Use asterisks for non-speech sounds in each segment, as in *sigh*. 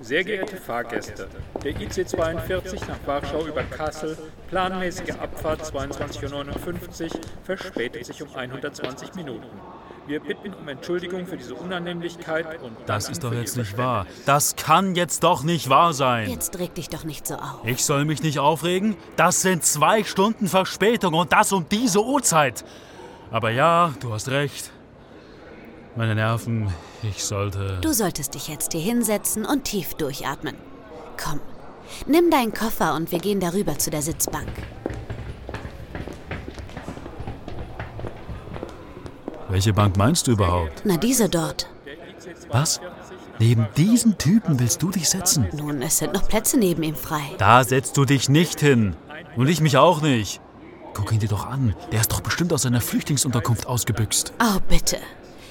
Sehr geehrte Fahrgäste, der IC 42 nach Warschau über Kassel, planmäßige Abfahrt 22.59 Uhr, verspätet sich um 120 Minuten. Wir bitten um Entschuldigung für diese Unannehmlichkeit und. Das ist doch jetzt nicht wahr. Das kann jetzt doch nicht wahr sein. Jetzt reg dich doch nicht so auf. Ich soll mich nicht aufregen? Das sind zwei Stunden Verspätung und das um diese Uhrzeit. Aber ja, du hast recht. Meine Nerven, ich sollte. Du solltest dich jetzt hier hinsetzen und tief durchatmen. Komm, nimm deinen Koffer und wir gehen darüber zu der Sitzbank. Welche Bank meinst du überhaupt? Na, diese dort. Was? Neben diesen Typen willst du dich setzen? Nun, es sind noch Plätze neben ihm frei. Da setzt du dich nicht hin. Und ich mich auch nicht. Guck ihn dir doch an. Der ist doch bestimmt aus seiner Flüchtlingsunterkunft ausgebüxt. Oh, bitte.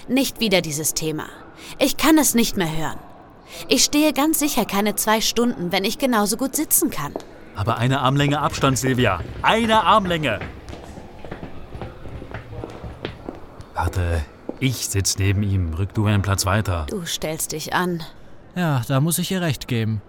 Nicht wieder dieses Thema. Ich kann es nicht mehr hören. Ich stehe ganz sicher keine zwei Stunden, wenn ich genauso gut sitzen kann. Aber eine Armlänge Abstand, Silvia. Eine Armlänge. Warte, ich sitz neben ihm. Rück du einen Platz weiter. Du stellst dich an. Ja, da muss ich ihr recht geben.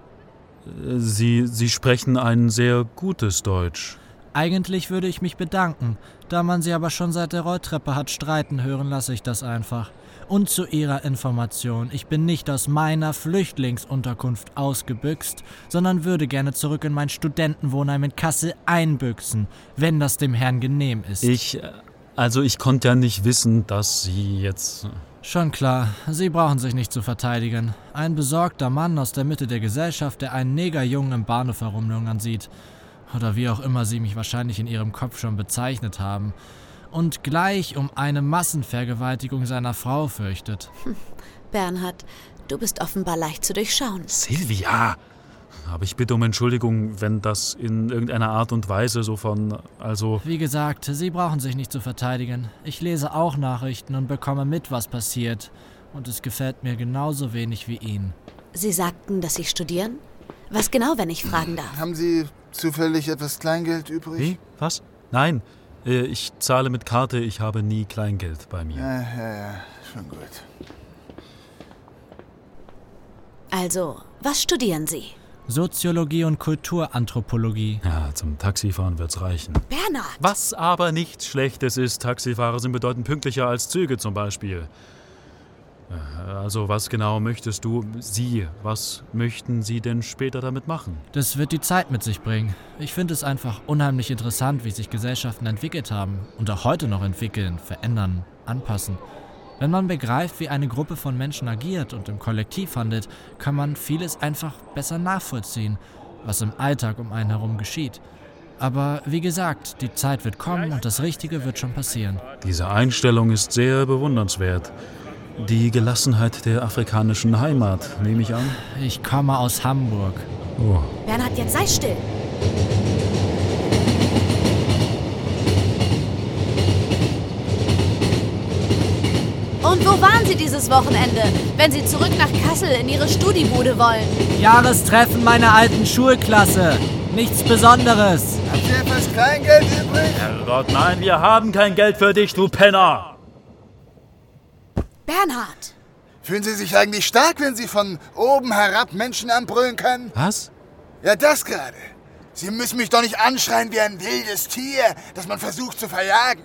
Sie, Sie sprechen ein sehr gutes Deutsch. Eigentlich würde ich mich bedanken. Da man sie aber schon seit der Rolltreppe hat streiten hören, lasse ich das einfach. Und zu Ihrer Information, ich bin nicht aus meiner Flüchtlingsunterkunft ausgebüxt, sondern würde gerne zurück in mein Studentenwohnheim in Kassel einbüchsen, wenn das dem Herrn genehm ist. Ich, äh, also ich konnte ja nicht wissen, dass Sie jetzt... Schon klar, Sie brauchen sich nicht zu verteidigen. Ein besorgter Mann aus der Mitte der Gesellschaft, der einen Negerjungen im Bahnhof herumlungern sieht. Oder wie auch immer Sie mich wahrscheinlich in Ihrem Kopf schon bezeichnet haben. Und gleich um eine Massenvergewaltigung seiner Frau fürchtet. Bernhard, du bist offenbar leicht zu durchschauen. Silvia! Aber ich bitte um Entschuldigung, wenn das in irgendeiner Art und Weise so von. Also. Wie gesagt, Sie brauchen sich nicht zu verteidigen. Ich lese auch Nachrichten und bekomme mit, was passiert. Und es gefällt mir genauso wenig wie Ihnen. Sie sagten, dass Sie studieren? Was genau, wenn ich fragen darf? Haben Sie zufällig etwas Kleingeld übrig? Wie? Was? Nein. Äh, Ich zahle mit Karte, ich habe nie Kleingeld bei mir. Ja, ja, ja, schon gut. Also, was studieren Sie? Soziologie und Kulturanthropologie. Ja, zum Taxifahren wird's reichen. Bernhard! Was aber nichts Schlechtes ist, Taxifahrer sind bedeutend pünktlicher als Züge zum Beispiel. Äh, Also, was genau möchtest du, Sie, was möchten Sie denn später damit machen? Das wird die Zeit mit sich bringen. Ich finde es einfach unheimlich interessant, wie sich Gesellschaften entwickelt haben und auch heute noch entwickeln, verändern, anpassen. Wenn man begreift, wie eine Gruppe von Menschen agiert und im Kollektiv handelt, kann man vieles einfach besser nachvollziehen, was im Alltag um einen herum geschieht. Aber wie gesagt, die Zeit wird kommen und das Richtige wird schon passieren. Diese Einstellung ist sehr bewundernswert. Die Gelassenheit der afrikanischen Heimat, nehme ich an. Ich komme aus Hamburg. Oh. Bernhard, jetzt sei still! Und wo waren Sie dieses Wochenende, wenn Sie zurück nach Kassel in Ihre Studibude wollen? Jahrestreffen meiner alten Schulklasse. Nichts Besonderes. Habt ihr etwas Kleingeld übrig? Herrgott, nein, wir haben kein Geld für dich, du Penner! Bernhard! Fühlen Sie sich eigentlich stark, wenn Sie von oben herab Menschen anbrüllen können? Was? Ja, das gerade. Sie müssen mich doch nicht anschreien wie ein wildes Tier, das man versucht zu verjagen.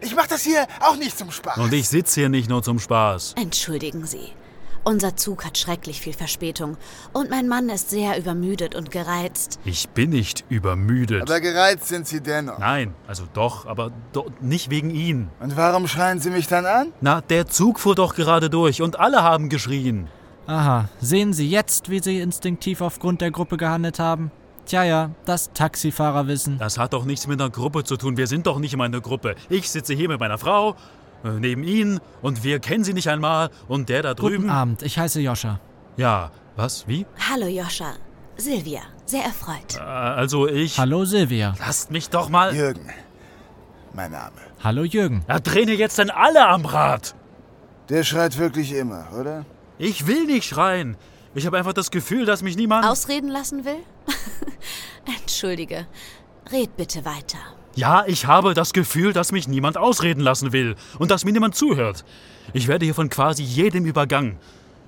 Ich mach das hier auch nicht zum Spaß. Und ich sitze hier nicht nur zum Spaß. Entschuldigen Sie. Unser Zug hat schrecklich viel Verspätung und mein Mann ist sehr übermüdet und gereizt. Ich bin nicht übermüdet. Aber gereizt sind Sie dennoch. Nein, also doch, aber do nicht wegen ihn. Und warum schreien Sie mich dann an? Na, der Zug fuhr doch gerade durch und alle haben geschrien. Aha, sehen Sie jetzt, wie Sie instinktiv aufgrund der Gruppe gehandelt haben? Tja, ja, das Taxifahrerwissen. Das hat doch nichts mit einer Gruppe zu tun. Wir sind doch nicht in einer Gruppe. Ich sitze hier mit meiner Frau, neben Ihnen und wir kennen sie nicht einmal und der da drüben. Guten Abend, ich heiße Joscha. Ja, was? Wie? Hallo Joscha. Silvia, sehr erfreut. Äh, also ich. Hallo Silvia. Lasst mich doch mal. Jürgen. Mein Name. Hallo Jürgen. Da drehen hier jetzt denn alle am Rad. Der schreit wirklich immer, oder? Ich will nicht schreien. Ich habe einfach das Gefühl, dass mich niemand. Ausreden lassen will? *laughs* Entschuldige. Red bitte weiter. Ja, ich habe das Gefühl, dass mich niemand ausreden lassen will und dass mir niemand zuhört. Ich werde hier von quasi jedem übergangen.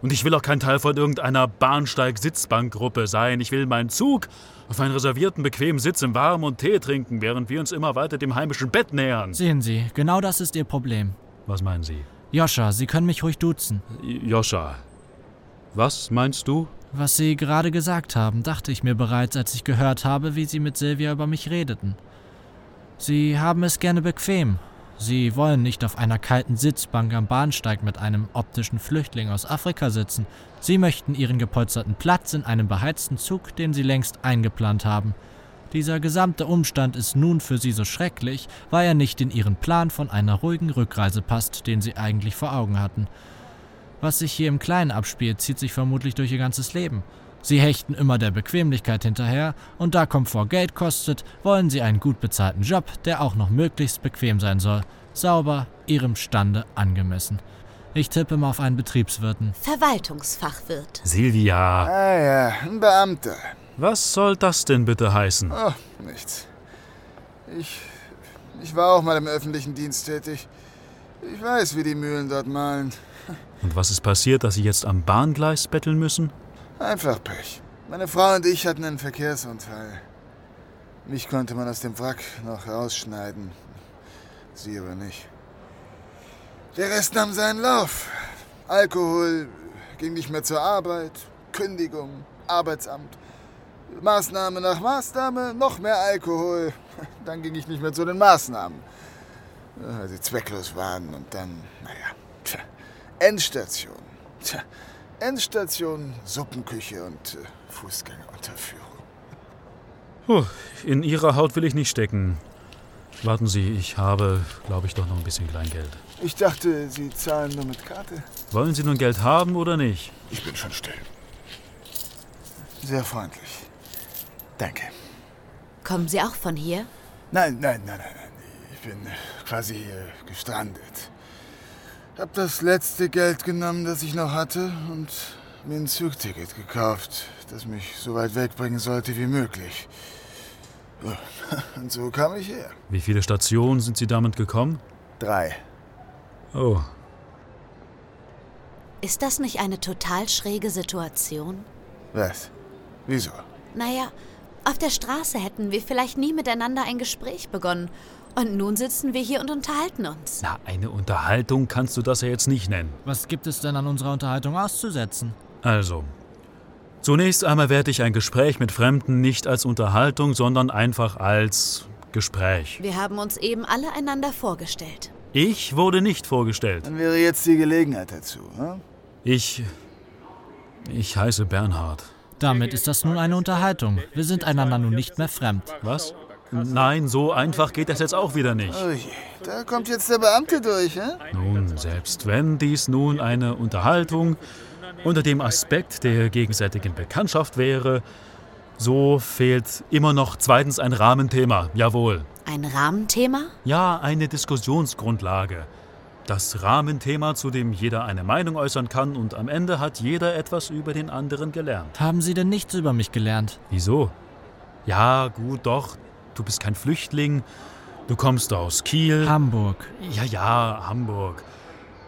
Und ich will auch kein Teil von irgendeiner Bahnsteig-Sitzbankgruppe sein. Ich will meinen Zug auf einen reservierten, bequemen Sitz im Warmen und Tee trinken, während wir uns immer weiter dem heimischen Bett nähern. Sehen Sie, genau das ist Ihr Problem. Was meinen Sie? Joscha, Sie können mich ruhig duzen. Joscha. Was meinst du? Was Sie gerade gesagt haben, dachte ich mir bereits, als ich gehört habe, wie Sie mit Silvia über mich redeten. Sie haben es gerne bequem. Sie wollen nicht auf einer kalten Sitzbank am Bahnsteig mit einem optischen Flüchtling aus Afrika sitzen. Sie möchten Ihren gepolsterten Platz in einem beheizten Zug, den Sie längst eingeplant haben. Dieser gesamte Umstand ist nun für Sie so schrecklich, weil er nicht in Ihren Plan von einer ruhigen Rückreise passt, den Sie eigentlich vor Augen hatten. Was sich hier im Kleinen abspielt, zieht sich vermutlich durch Ihr ganzes Leben. Sie hechten immer der Bequemlichkeit hinterher, und da Komfort Geld kostet, wollen Sie einen gut bezahlten Job, der auch noch möglichst bequem sein soll. Sauber, Ihrem Stande angemessen. Ich tippe mal auf einen Betriebswirten. Verwaltungsfachwirt. Silvia. Ah ja, ein Beamter. Was soll das denn bitte heißen? Oh, nichts. Ich. Ich war auch mal im öffentlichen Dienst tätig. Ich weiß, wie die Mühlen dort malen. Und was ist passiert, dass Sie jetzt am Bahngleis betteln müssen? Einfach Pech. Meine Frau und ich hatten einen Verkehrsunfall. Mich konnte man aus dem Wrack noch rausschneiden. Sie aber nicht. Der Rest nahm seinen Lauf. Alkohol, ging nicht mehr zur Arbeit, Kündigung, Arbeitsamt. Maßnahme nach Maßnahme, noch mehr Alkohol. *laughs* Dann ging ich nicht mehr zu den Maßnahmen, weil sie zwecklos waren. Und dann, naja, tja, Endstation. Tja, Endstation, Suppenküche und äh, Fußgängerunterführung. Puh, in Ihrer Haut will ich nicht stecken. Warten Sie, ich habe, glaube ich, doch noch ein bisschen Kleingeld. Ich dachte, Sie zahlen nur mit Karte. Wollen Sie nun Geld haben oder nicht? Ich bin schon still. Sehr freundlich. Danke. Kommen Sie auch von hier? Nein, nein, nein, nein, nein. Ich bin äh, quasi äh, gestrandet. Hab das letzte Geld genommen, das ich noch hatte und mir ein Zugticket gekauft, das mich so weit wegbringen sollte wie möglich. Und so kam ich her. Wie viele Stationen sind Sie damit gekommen? Drei. Oh, Ist das nicht eine total schräge Situation? Was? Wieso? Naja, auf der Straße hätten wir vielleicht nie miteinander ein Gespräch begonnen. Und nun sitzen wir hier und unterhalten uns. na, eine Unterhaltung kannst du das ja jetzt nicht nennen. Was gibt es denn an unserer Unterhaltung auszusetzen? Also, zunächst einmal werde ich ein Gespräch mit Fremden nicht als Unterhaltung, sondern einfach als Gespräch. Wir haben uns eben alle einander vorgestellt. Ich wurde nicht vorgestellt. Dann wäre jetzt die Gelegenheit dazu. Hm? Ich. Ich heiße Bernhard. Damit ist das nun eine Unterhaltung. Wir sind einander nun nicht mehr fremd. Was? Nein, so einfach geht das jetzt auch wieder nicht. Oh je, da kommt jetzt der Beamte durch, hä? Nun, selbst wenn dies nun eine Unterhaltung unter dem Aspekt der gegenseitigen Bekanntschaft wäre, so fehlt immer noch zweitens ein Rahmenthema. Jawohl. Ein Rahmenthema? Ja, eine Diskussionsgrundlage. Das Rahmenthema, zu dem jeder eine Meinung äußern kann und am Ende hat jeder etwas über den anderen gelernt. Haben Sie denn nichts über mich gelernt? Wieso? Ja, gut, doch. Du bist kein Flüchtling. Du kommst aus Kiel. Hamburg. Ja, ja, Hamburg.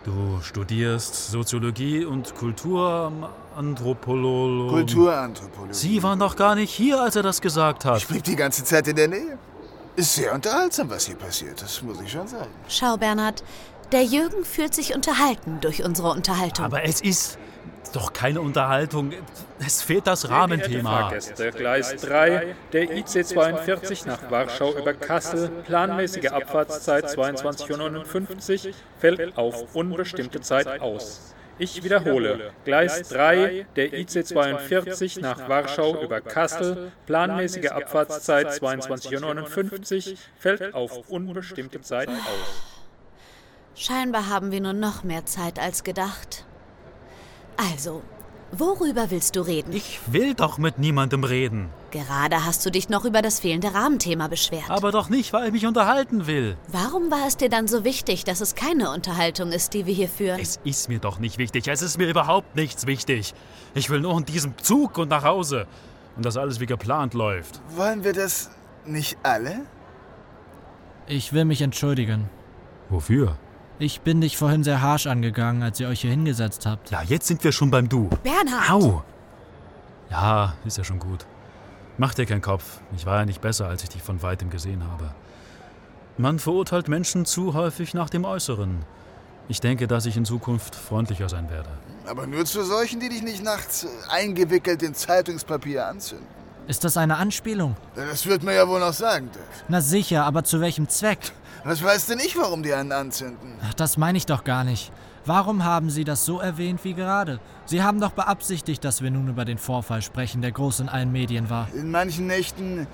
Du studierst Soziologie und Kulturanthropologie. Kulturanthropologie. Sie waren doch gar nicht hier, als er das gesagt hat. Ich blieb die ganze Zeit in der Nähe. Ist sehr unterhaltsam, was hier passiert, das muss ich schon sagen. Schau, Bernhard, der Jürgen fühlt sich unterhalten durch unsere Unterhaltung. Aber es ist doch keine Unterhaltung. Es fehlt das Rahmenthema. Fahrgäste, Gleis 3, der IC 42 nach Warschau über Kassel, planmäßige Abfahrtszeit 22.59 Uhr, fällt auf unbestimmte Zeit aus. Ich wiederhole, Gleis 3, der IC 42 nach Warschau über Kassel, planmäßige Abfahrtszeit 22.59 Uhr, fällt auf unbestimmte Zeit aus. Scheinbar haben wir nur noch mehr Zeit als gedacht. Also, worüber willst du reden? Ich will doch mit niemandem reden. Gerade hast du dich noch über das fehlende Rahmenthema beschwert. Aber doch nicht, weil ich mich unterhalten will. Warum war es dir dann so wichtig, dass es keine Unterhaltung ist, die wir hier führen? Es ist mir doch nicht wichtig. Es ist mir überhaupt nichts wichtig. Ich will nur in diesem Zug und nach Hause. Und dass alles wie geplant läuft. Wollen wir das nicht alle? Ich will mich entschuldigen. Wofür? Ich bin dich vorhin sehr harsh angegangen, als ihr euch hier hingesetzt habt. Ja, jetzt sind wir schon beim Du. Bernhard! Au! Ja, ist ja schon gut. Mach dir keinen Kopf. Ich war ja nicht besser, als ich dich von weitem gesehen habe. Man verurteilt Menschen zu häufig nach dem Äußeren. Ich denke, dass ich in Zukunft freundlicher sein werde. Aber nur zu solchen, die dich nicht nachts eingewickelt in Zeitungspapier anzünden. Ist das eine Anspielung? Das wird mir ja wohl noch sagen, Dave. Na sicher, aber zu welchem Zweck? Was weißt denn ich, warum die einen anzünden? Ach, das meine ich doch gar nicht. Warum haben Sie das so erwähnt wie gerade? Sie haben doch beabsichtigt, dass wir nun über den Vorfall sprechen, der groß in allen Medien war. In manchen Nächten, äh,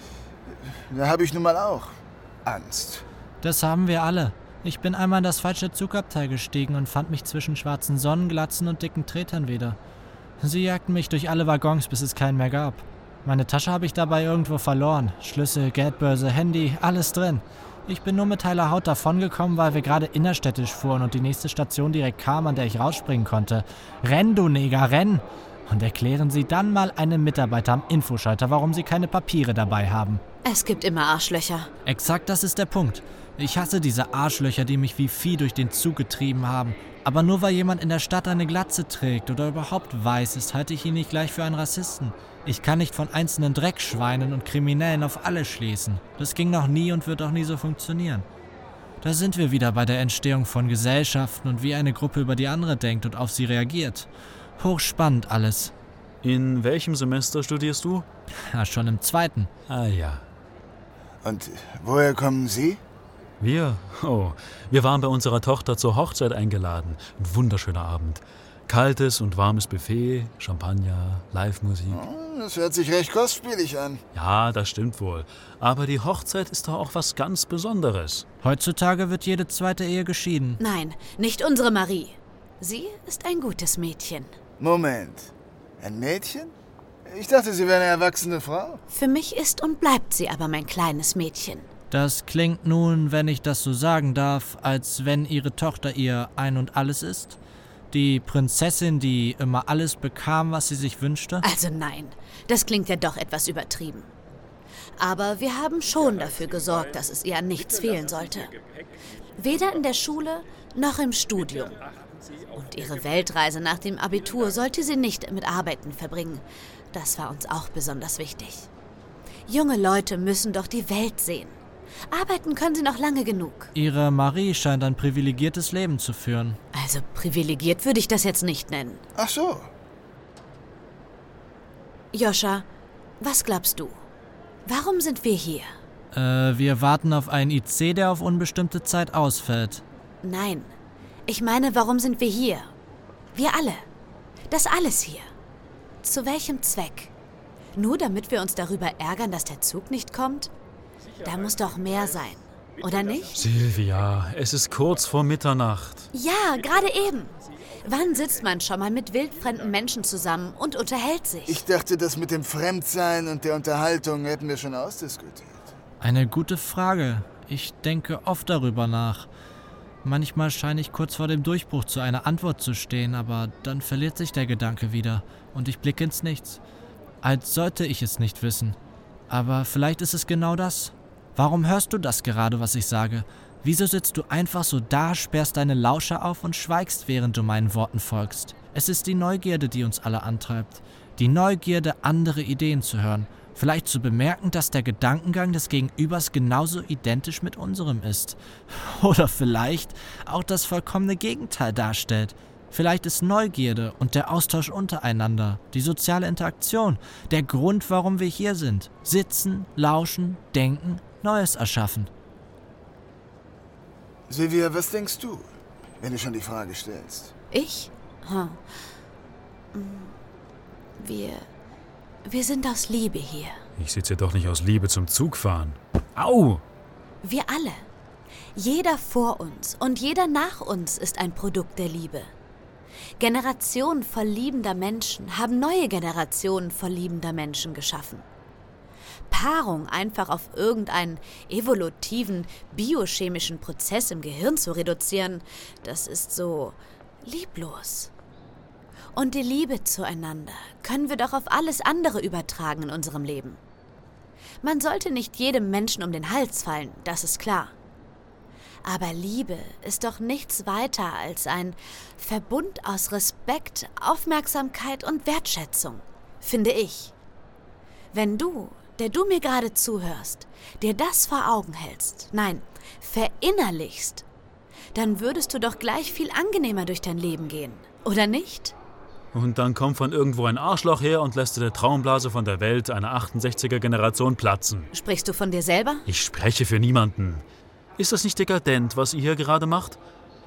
da habe ich nun mal auch Angst. Das haben wir alle. Ich bin einmal in das falsche Zugabteil gestiegen und fand mich zwischen schwarzen Sonnenglatzen und dicken Tretern wieder. Sie jagten mich durch alle Waggons, bis es keinen mehr gab. Meine Tasche habe ich dabei irgendwo verloren. Schlüssel, Geldbörse, Handy, alles drin. Ich bin nur mit heiler Haut davongekommen, weil wir gerade innerstädtisch fuhren und die nächste Station direkt kam, an der ich rausspringen konnte. Renn, du Neger, renn! Und erklären Sie dann mal einem Mitarbeiter am Infoschalter, warum Sie keine Papiere dabei haben. Es gibt immer Arschlöcher. Exakt das ist der Punkt. Ich hasse diese Arschlöcher, die mich wie Vieh durch den Zug getrieben haben. Aber nur weil jemand in der Stadt eine Glatze trägt oder überhaupt weiß ist, halte ich ihn nicht gleich für einen Rassisten. Ich kann nicht von einzelnen Dreckschweinen und Kriminellen auf alle schließen. Das ging noch nie und wird auch nie so funktionieren. Da sind wir wieder bei der Entstehung von Gesellschaften und wie eine Gruppe über die andere denkt und auf sie reagiert. Hochspannend alles. In welchem Semester studierst du? Ja, schon im zweiten. Ah ja. Und woher kommen Sie? Wir? Oh, wir waren bei unserer Tochter zur Hochzeit eingeladen. Ein wunderschöner Abend. Kaltes und warmes Buffet, Champagner, Live-Musik. Hm, Das hört sich recht kostspielig an. Ja, das stimmt wohl. Aber die Hochzeit ist doch auch was ganz Besonderes. Heutzutage wird jede zweite Ehe geschieden. Nein, nicht unsere Marie. Sie ist ein gutes Mädchen. Moment. Ein Mädchen? Ich dachte, Sie wären eine erwachsene Frau. Für mich ist und bleibt sie aber mein kleines Mädchen. Das klingt nun, wenn ich das so sagen darf, als wenn ihre Tochter ihr ein und alles ist. Die Prinzessin, die immer alles bekam, was sie sich wünschte. Also nein, das klingt ja doch etwas übertrieben. Aber wir haben schon dafür gesorgt, dass es ihr an nichts fehlen sollte. Weder in der Schule noch im Studium. Und ihre Weltreise nach dem Abitur sollte sie nicht mit Arbeiten verbringen. Das war uns auch besonders wichtig. Junge Leute müssen doch die Welt sehen. Arbeiten können sie noch lange genug. Ihre Marie scheint ein privilegiertes Leben zu führen. Also privilegiert würde ich das jetzt nicht nennen. Ach so. Joscha, was glaubst du? Warum sind wir hier? Äh, wir warten auf einen IC, der auf unbestimmte Zeit ausfällt. Nein, ich meine, warum sind wir hier? Wir alle. Das alles hier. Zu welchem Zweck? Nur damit wir uns darüber ärgern, dass der Zug nicht kommt? Da muss doch mehr sein, oder nicht? Silvia, es ist kurz vor Mitternacht. Ja, gerade eben. Wann sitzt man schon mal mit wildfremden Menschen zusammen und unterhält sich? Ich dachte, das mit dem Fremdsein und der Unterhaltung hätten wir schon ausdiskutiert. Eine gute Frage. Ich denke oft darüber nach. Manchmal scheine ich kurz vor dem Durchbruch zu einer Antwort zu stehen, aber dann verliert sich der Gedanke wieder und ich blicke ins Nichts. Als sollte ich es nicht wissen. Aber vielleicht ist es genau das. Warum hörst du das gerade, was ich sage? Wieso sitzt du einfach so da, sperrst deine Lauscher auf und schweigst, während du meinen Worten folgst? Es ist die Neugierde, die uns alle antreibt. Die Neugierde, andere Ideen zu hören. Vielleicht zu bemerken, dass der Gedankengang des Gegenübers genauso identisch mit unserem ist. *laughs* Oder vielleicht auch das vollkommene Gegenteil darstellt. Vielleicht ist Neugierde und der Austausch untereinander, die soziale Interaktion, der Grund, warum wir hier sind. Sitzen, lauschen, denken, Neues erschaffen. Silvia, was denkst du, wenn du schon die Frage stellst? Ich? Hm. Hm. Wir. Wir sind aus Liebe hier. Ich sitze doch nicht aus Liebe zum Zugfahren. Au! Wir alle. Jeder vor uns und jeder nach uns ist ein Produkt der Liebe. Generationen voll liebender Menschen haben neue Generationen voll liebender Menschen geschaffen. Paarung einfach auf irgendeinen evolutiven, biochemischen Prozess im Gehirn zu reduzieren, das ist so lieblos. Und die Liebe zueinander können wir doch auf alles andere übertragen in unserem Leben. Man sollte nicht jedem Menschen um den Hals fallen, das ist klar. Aber Liebe ist doch nichts weiter als ein Verbund aus Respekt, Aufmerksamkeit und Wertschätzung, finde ich. Wenn du, der du mir gerade zuhörst, dir das vor Augen hältst, nein, verinnerlichst, dann würdest du doch gleich viel angenehmer durch dein Leben gehen, oder nicht? Und dann kommt von irgendwo ein Arschloch her und lässt der Traumblase von der Welt einer 68er Generation platzen. Sprichst du von dir selber? Ich spreche für niemanden. Ist das nicht dekadent, was ihr hier gerade macht?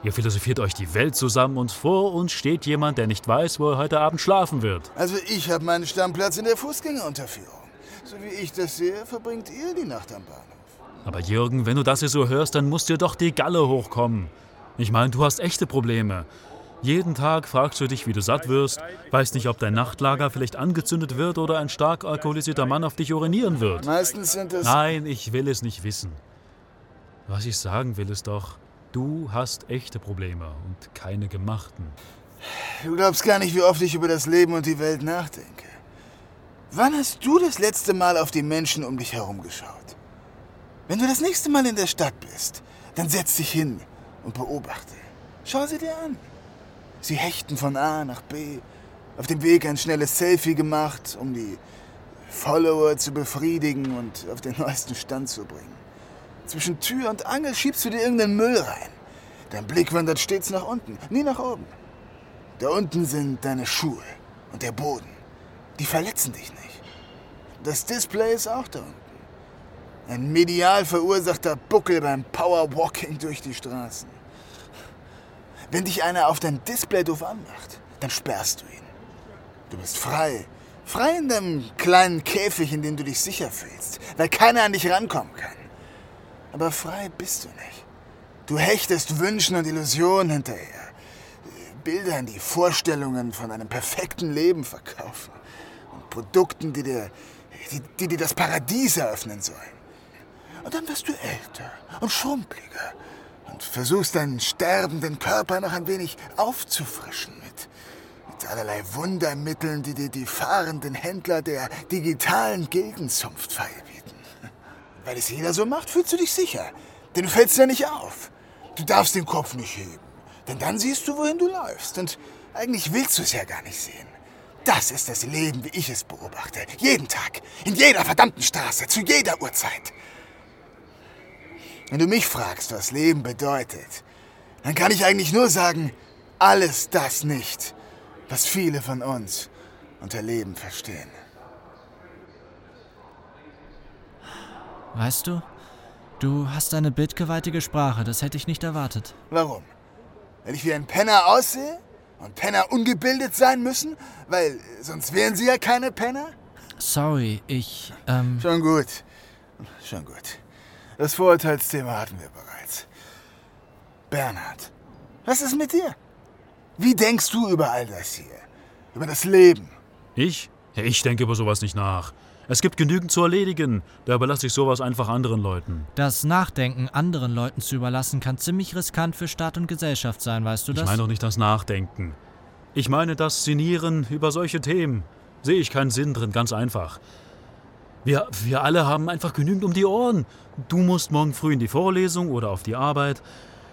Ihr philosophiert euch die Welt zusammen und vor uns steht jemand, der nicht weiß, wo er heute Abend schlafen wird. Also ich habe meinen Stammplatz in der Fußgängerunterführung. So wie ich das sehe, verbringt ihr die Nacht am Bahnhof. Aber Jürgen, wenn du das hier so hörst, dann muss dir doch die Galle hochkommen. Ich meine, du hast echte Probleme. Jeden Tag fragst du dich, wie du satt wirst, weißt nicht, ob dein Nachtlager vielleicht angezündet wird oder ein stark alkoholisierter Mann auf dich urinieren wird. Meistens sind es... Nein, ich will es nicht wissen. Was ich sagen will, ist doch, du hast echte Probleme und keine gemachten. Du glaubst gar nicht, wie oft ich über das Leben und die Welt nachdenke. Wann hast du das letzte Mal auf die Menschen um dich herum geschaut? Wenn du das nächste Mal in der Stadt bist, dann setz dich hin und beobachte. Schau sie dir an. Sie hechten von A nach B, auf dem Weg ein schnelles Selfie gemacht, um die Follower zu befriedigen und auf den neuesten Stand zu bringen. Zwischen Tür und Angel schiebst du dir irgendeinen Müll rein. Dein Blick wandert stets nach unten, nie nach oben. Da unten sind deine Schuhe und der Boden. Die verletzen dich nicht. Das Display ist auch da unten. Ein medial verursachter Buckel beim Powerwalking durch die Straßen. Wenn dich einer auf dein Display doof anmacht, dann sperrst du ihn. Du bist frei. Frei in deinem kleinen Käfig, in dem du dich sicher fühlst, weil keiner an dich rankommen kann. Aber frei bist du nicht. Du hechtest Wünschen und Illusionen hinterher. Bildern, die Vorstellungen von einem perfekten Leben verkaufen. Und Produkten, die dir, die, die dir das Paradies eröffnen sollen. Und dann wirst du älter und schrumpeliger und versuchst deinen sterbenden Körper noch ein wenig aufzufrischen mit, mit allerlei Wundermitteln, die dir die fahrenden Händler der digitalen Gildenzunft feilbieten. Weil es jeder so macht, fühlst du dich sicher. Denn du fällst ja nicht auf. Du darfst den Kopf nicht heben. Denn dann siehst du, wohin du läufst. Und eigentlich willst du es ja gar nicht sehen. Das ist das Leben, wie ich es beobachte. Jeden Tag, in jeder verdammten Straße, zu jeder Uhrzeit. Wenn du mich fragst, was Leben bedeutet, dann kann ich eigentlich nur sagen, alles das nicht, was viele von uns unter Leben verstehen. Weißt du, du hast eine bildgewaltige Sprache, das hätte ich nicht erwartet. Warum? Weil ich wie ein Penner aussehe? Und Penner ungebildet sein müssen? Weil sonst wären sie ja keine Penner? Sorry, ich, ähm... Schon gut. Schon gut. Das Vorurteilsthema hatten wir bereits. Bernhard, was ist mit dir? Wie denkst du über all das hier? Über das Leben? Ich? Ich denke über sowas nicht nach. Es gibt genügend zu erledigen. Da überlasse ich sowas einfach anderen Leuten. Das Nachdenken anderen Leuten zu überlassen, kann ziemlich riskant für Staat und Gesellschaft sein, weißt du das? Ich meine doch nicht das Nachdenken. Ich meine das Sinnieren über solche Themen. Sehe ich keinen Sinn drin, ganz einfach. Wir, wir alle haben einfach genügend um die Ohren. Du musst morgen früh in die Vorlesung oder auf die Arbeit.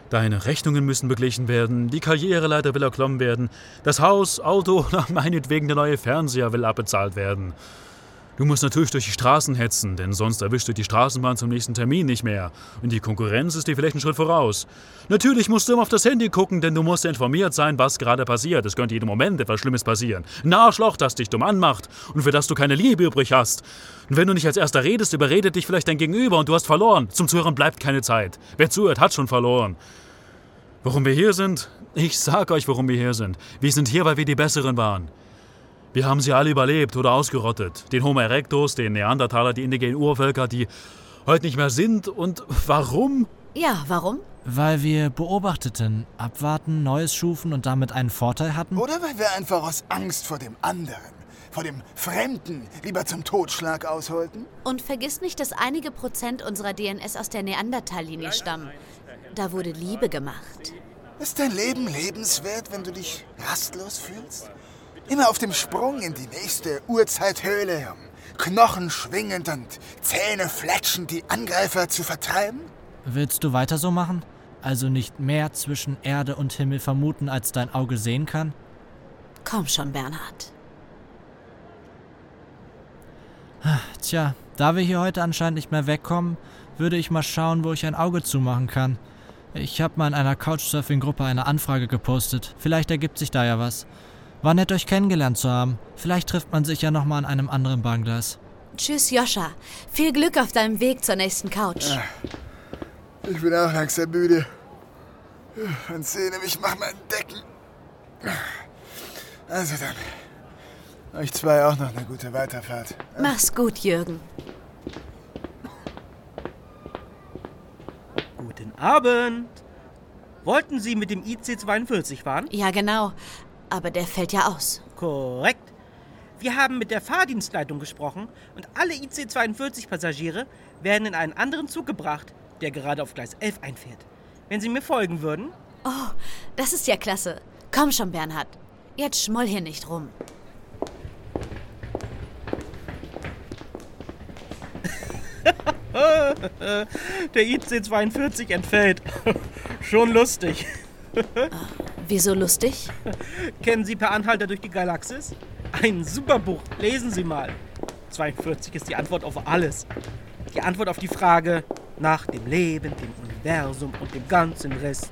Deine Rechnungen müssen beglichen werden, die Karriereleiter will erklommen werden, das Haus, Auto *laughs* oder meinetwegen der neue Fernseher will abbezahlt werden. Du musst natürlich durch die Straßen hetzen, denn sonst erwischst du die Straßenbahn zum nächsten Termin nicht mehr. Und die Konkurrenz ist dir vielleicht einen Schritt voraus. Natürlich musst du immer auf das Handy gucken, denn du musst informiert sein, was gerade passiert. Es könnte jeden Moment etwas Schlimmes passieren. Ein Arschloch, das dich dumm anmacht und für das du keine Liebe übrig hast. Und wenn du nicht als erster redest, überredet dich vielleicht dein Gegenüber und du hast verloren. Zum Zuhören bleibt keine Zeit. Wer zuhört, hat schon verloren. Warum wir hier sind? Ich sag euch, warum wir hier sind. Wir sind hier, weil wir die Besseren waren. Wir haben sie alle überlebt oder ausgerottet. Den Homo erectus, den Neandertaler, die indigenen Urvölker, die heute nicht mehr sind. Und warum? Ja, warum? Weil wir beobachteten, abwarten, Neues schufen und damit einen Vorteil hatten? Oder weil wir einfach aus Angst vor dem anderen, vor dem Fremden lieber zum Totschlag ausholten? Und vergiss nicht, dass einige Prozent unserer DNS aus der Neandertallinie stammen. Da wurde Liebe gemacht. Ist dein Leben lebenswert, wenn du dich rastlos fühlst? Immer auf dem Sprung in die nächste Urzeithöhle, um Knochen schwingend und Zähne fletschend die Angreifer zu vertreiben? Willst du weiter so machen? also nicht mehr zwischen Erde und Himmel vermuten, als dein Auge sehen kann? Komm schon, Bernhard. Tja, da wir hier heute anscheinend nicht mehr wegkommen, würde ich mal schauen, wo ich ein Auge zumachen kann. Ich habe mal in einer Couchsurfing-Gruppe eine Anfrage gepostet. Vielleicht ergibt sich da ja was. War nett, euch kennengelernt zu haben. Vielleicht trifft man sich ja nochmal an einem anderen Bahngleis. Tschüss, Joscha. Viel Glück auf deinem Weg zur nächsten Couch. Ich bin auch langsam müde. Und sehne mich nach meinen Decken. Also dann. Euch zwei auch noch eine gute Weiterfahrt. Mach's gut, Jürgen. Guten Abend. Wollten Sie mit dem IC 42 fahren? Ja, genau. Aber der fällt ja aus. Korrekt. Wir haben mit der Fahrdienstleitung gesprochen und alle IC 42 Passagiere werden in einen anderen Zug gebracht, der gerade auf Gleis 11 einfährt. Wenn Sie mir folgen würden? Oh, das ist ja klasse. Komm schon, Bernhard. Jetzt schmoll hier nicht rum. *laughs* Der IC 42 entfällt. *laughs* Schon lustig. Wieso lustig? *laughs* Kennen Sie Per Anhalter durch die Galaxis? Ein super Buch. Lesen Sie mal. 42 ist die Antwort auf alles. Die Antwort auf die Frage nach dem Leben, dem Universum und dem ganzen Rest.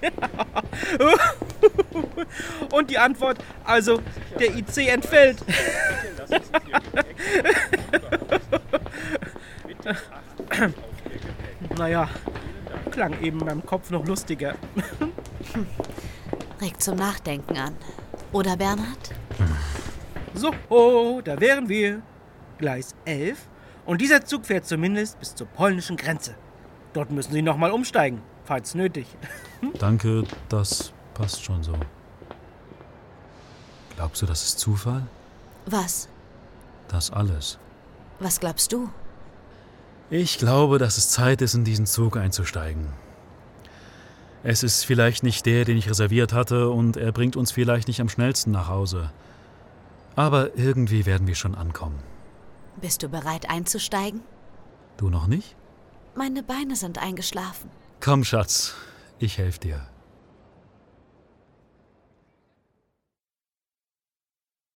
*laughs* und die Antwort, also der IC entfällt. *laughs* naja, klang eben in meinem Kopf noch lustiger. Regt zum Nachdenken an. Oder, Bernhard? So, oh, da wären wir. Gleis 11. Und dieser Zug fährt zumindest bis zur polnischen Grenze. Dort müssen Sie nochmal umsteigen, falls nötig. *laughs* Danke, das passt schon so. Glaubst du, das ist Zufall? Was? Das alles. Was glaubst du? Ich glaube, dass es Zeit ist, in diesen Zug einzusteigen. Es ist vielleicht nicht der, den ich reserviert hatte, und er bringt uns vielleicht nicht am schnellsten nach Hause. Aber irgendwie werden wir schon ankommen. Bist du bereit einzusteigen? Du noch nicht? Meine Beine sind eingeschlafen. Komm, Schatz, ich helfe dir.